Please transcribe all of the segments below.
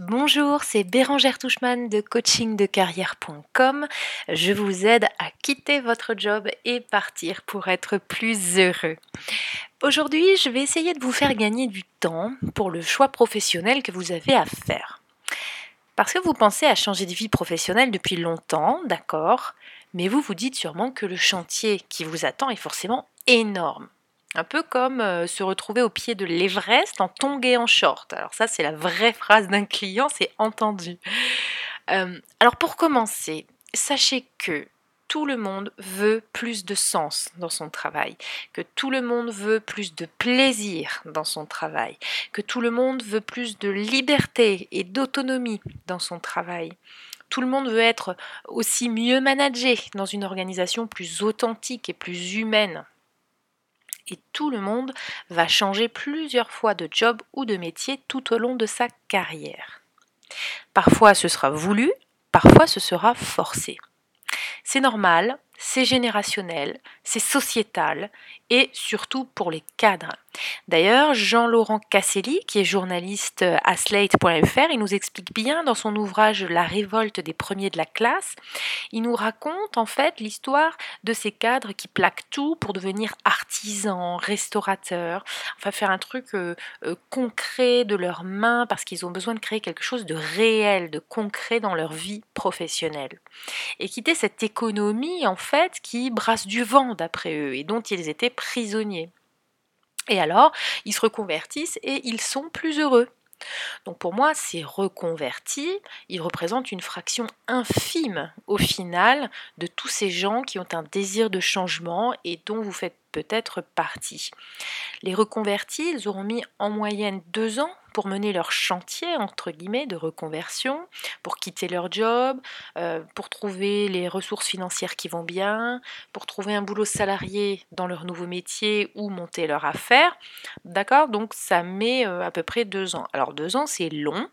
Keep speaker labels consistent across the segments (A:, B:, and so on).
A: Bonjour, c'est Bérangère Touchman de coachingdecarrière.com. Je vous aide à quitter votre job et partir pour être plus heureux. Aujourd'hui, je vais essayer de vous faire gagner du temps pour le choix professionnel que vous avez à faire. Parce que vous pensez à changer de vie professionnelle depuis longtemps, d'accord, mais vous vous dites sûrement que le chantier qui vous attend est forcément énorme. Un peu comme euh, se retrouver au pied de l'Everest en tongs et en short. Alors ça, c'est la vraie phrase d'un client, c'est entendu. Euh, alors pour commencer, sachez que tout le monde veut plus de sens dans son travail, que tout le monde veut plus de plaisir dans son travail, que tout le monde veut plus de liberté et d'autonomie dans son travail. Tout le monde veut être aussi mieux managé dans une organisation plus authentique et plus humaine et tout le monde va changer plusieurs fois de job ou de métier tout au long de sa carrière. Parfois ce sera voulu, parfois ce sera forcé. C'est normal, c'est générationnel, c'est sociétal et surtout pour les cadres. D'ailleurs, Jean-Laurent Casselli, qui est journaliste à slate.fr, il nous explique bien dans son ouvrage La révolte des premiers de la classe, il nous raconte en fait l'histoire de ces cadres qui plaquent tout pour devenir artisans, restaurateurs, enfin faire un truc euh, euh, concret de leurs mains parce qu'ils ont besoin de créer quelque chose de réel, de concret dans leur vie professionnelle. Et quitter cette économie en fait qui brasse du vent d'après eux et dont ils étaient prisonniers. Et alors, ils se reconvertissent et ils sont plus heureux. Donc pour moi, ces reconvertis, ils représentent une fraction infime au final de tous ces gens qui ont un désir de changement et dont vous faites peut-être partie. Les reconvertis, ils auront mis en moyenne deux ans pour mener leur chantier, entre guillemets, de reconversion, pour quitter leur job, euh, pour trouver les ressources financières qui vont bien, pour trouver un boulot salarié dans leur nouveau métier ou monter leur affaire. D'accord? Donc ça met euh, à peu près deux ans. Alors deux ans, c'est long.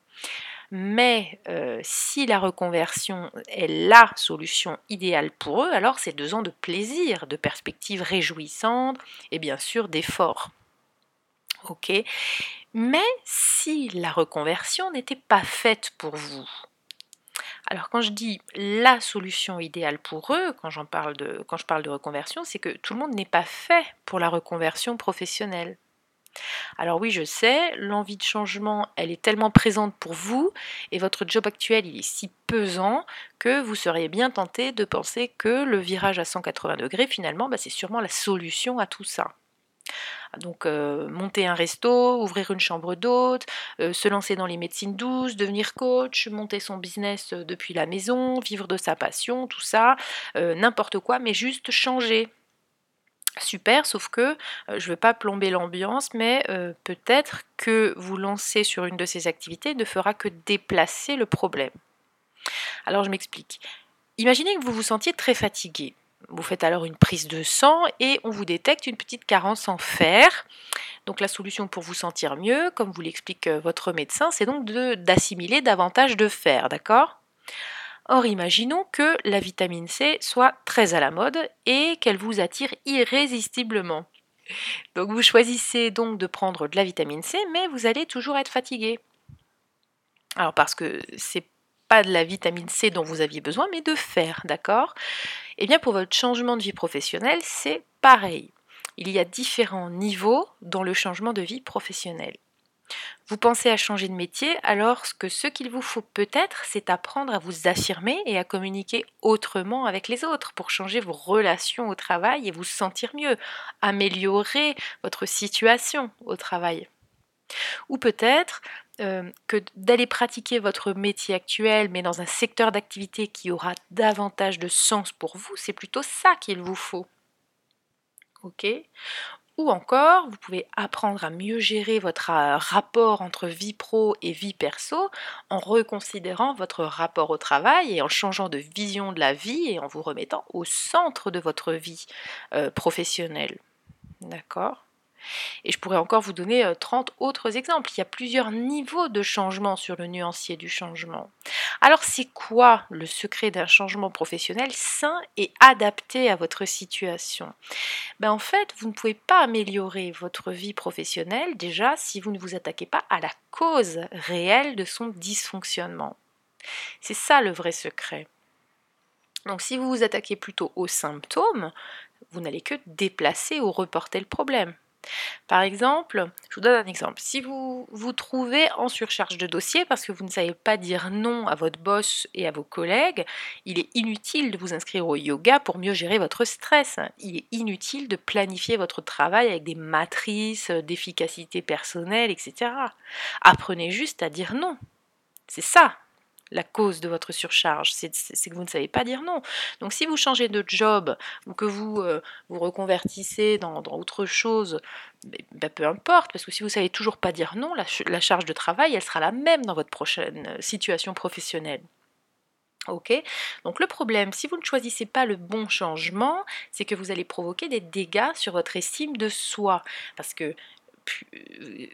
A: Mais euh, si la reconversion est la solution idéale pour eux, alors c'est deux ans de plaisir, de perspectives réjouissantes et bien sûr d'efforts. Mais si la reconversion n'était pas faite pour vous, alors quand je dis la solution idéale pour eux, quand je parle de reconversion, c'est que tout le monde n'est pas fait pour la reconversion professionnelle. Alors oui, je sais, l'envie de changement, elle est tellement présente pour vous et votre job actuel, il est si pesant que vous seriez bien tenté de penser que le virage à 180 degrés, finalement, bah, c'est sûrement la solution à tout ça. Donc euh, monter un resto, ouvrir une chambre d'hôte, euh, se lancer dans les médecines douces, devenir coach, monter son business euh, depuis la maison, vivre de sa passion, tout ça, n'importe quoi, mais juste changer, Super, sauf que je ne veux pas plomber l'ambiance, mais peut-être que vous lancer sur une de ces activités ne fera que déplacer le problème. Alors je m'explique. Imaginez que vous vous sentiez très fatigué. Vous faites alors une prise de sang et on vous détecte une petite carence en fer. Donc la solution pour vous sentir mieux, comme vous l'explique votre médecin, c'est donc d'assimiler davantage de fer, d'accord? Or, imaginons que la vitamine C soit très à la mode et qu'elle vous attire irrésistiblement. Donc vous choisissez donc de prendre de la vitamine C, mais vous allez toujours être fatigué. Alors parce que c'est pas de la vitamine C dont vous aviez besoin, mais de fer, d'accord? Eh bien pour votre changement de vie professionnelle, c'est pareil. Il y a différents niveaux dans le changement de vie professionnelle. Vous pensez à changer de métier alors que ce qu'il vous faut peut-être, c'est apprendre à vous affirmer et à communiquer autrement avec les autres pour changer vos relations au travail et vous sentir mieux, améliorer votre situation au travail. Ou peut-être euh, que d'aller pratiquer votre métier actuel, mais dans un secteur d'activité qui aura davantage de sens pour vous, c'est plutôt ça qu'il vous faut. Ok? Ou encore, vous pouvez apprendre à mieux gérer votre euh, rapport entre vie pro et vie perso en reconsidérant votre rapport au travail et en changeant de vision de la vie et en vous remettant au centre de votre vie euh, professionnelle. D'accord? Et je pourrais encore vous donner 30 euh, autres exemples. Il y a plusieurs niveaux de changement sur le nuancier du changement. Alors c'est quoi le secret d'un changement professionnel sain et adapté à votre situation? Ben, En fait, vous ne pouvez pas améliorer votre vie professionnelle déjà si vous ne vous attaquez pas à la cause réelle de son dysfonctionnement. C'est ça le vrai secret. Donc si vous vous attaquez plutôt aux symptômes, vous n'allez que déplacer ou reporter le problème. Par exemple, je vous donne un exemple. Si vous vous trouvez en surcharge de dossier parce que vous ne savez pas dire non à votre boss et à vos collègues, il est inutile de vous inscrire au yoga pour mieux gérer votre stress. Il est inutile de planifier votre travail avec des matrices d'efficacité personnelle, etc. Apprenez juste à dire non. C'est ça la cause de votre surcharge, c'est que vous ne savez pas dire non. Donc si vous changez de job ou que vous euh, vous reconvertissez dans, autre chose, ben, peu importe, parce que si vous ne savez toujours pas dire non, la, charge de travail, elle sera la même dans votre prochaine euh, situation professionnelle. Ok? Donc le problème, si vous ne choisissez pas le bon changement, c'est que vous allez provoquer des dégâts sur votre estime de soi. Parce que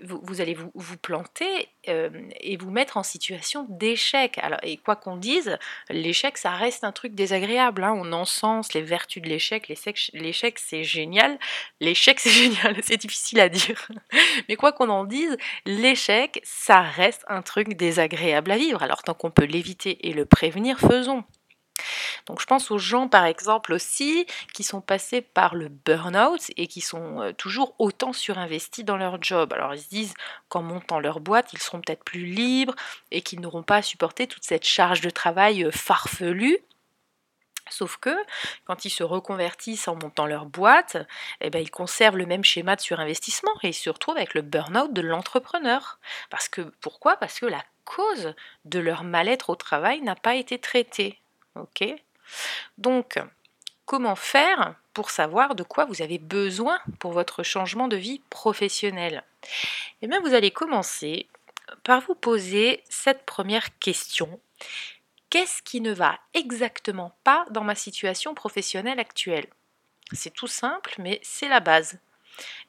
A: vous, allez vous, planter euh, et vous mettre en situation d'échec. Alors, et quoi qu'on dise, l'échec, ça reste un truc désagréable. Hein. On encense les vertus de l'échec. L'échec, c'est génial. L'échec, c'est génial. C'est difficile à dire. Mais quoi qu'on en dise, l'échec, ça reste un truc désagréable à vivre. Alors, tant qu'on peut l'éviter et le prévenir, faisons. Donc je pense aux gens par exemple aussi qui sont passés par le burn-out et qui sont euh, toujours autant surinvestis dans leur job. Alors ils se disent qu'en montant leur boîte, ils seront peut-être plus libres et qu'ils n'auront pas à supporter toute cette charge de travail euh, farfelue. Sauf que quand ils se reconvertissent en montant leur boîte, eh ben, ils conservent le même schéma de surinvestissement et ils se retrouvent avec le burn-out de l'entrepreneur. Parce que pourquoi? Parce que la cause de leur mal-être au travail n'a pas été traitée. Ok Donc, comment faire pour savoir de quoi vous avez besoin pour votre changement de vie professionnelle Eh bien, vous allez commencer par vous poser cette première question. Qu'est-ce qui ne va exactement pas dans ma situation professionnelle actuelle? C'est tout simple, mais c'est la base.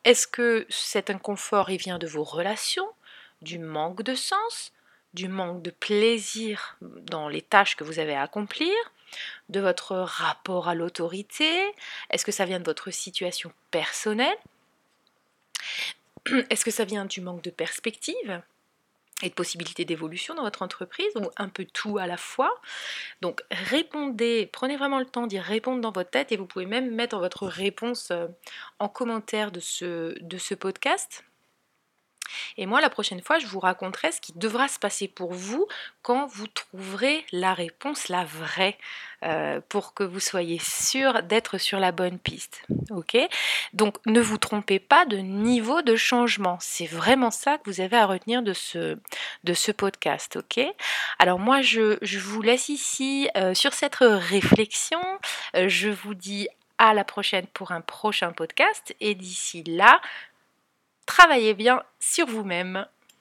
A: Est-ce que cet inconfort vient de vos relations, du manque de sens, du manque de plaisir dans les tâches que vous avez à accomplir, de votre rapport à l'autorité Est-ce que ça vient de votre situation personnelle Est-ce que ça vient du manque de perspective et de possibilités d'évolution dans votre entreprise ou un peu tout à la fois? Donc répondez, prenez vraiment le temps d'y répondre dans votre tête et vous pouvez même mettre votre réponse euh, en commentaire de ce, de ce podcast. Et moi, la prochaine fois, je vous raconterai ce qui devra se passer pour vous quand vous trouverez la réponse, la vraie, euh, pour que vous soyez sûr d'être sur la bonne piste. Ok? Donc, ne vous trompez pas de niveau de changement. C'est vraiment ça que vous avez à retenir de ce, podcast. Ok? Alors, moi, je, vous laisse ici euh, sur cette réflexion. Euh, je vous dis à la prochaine pour un prochain podcast. Et d'ici là, travaillez bien sur vous-même.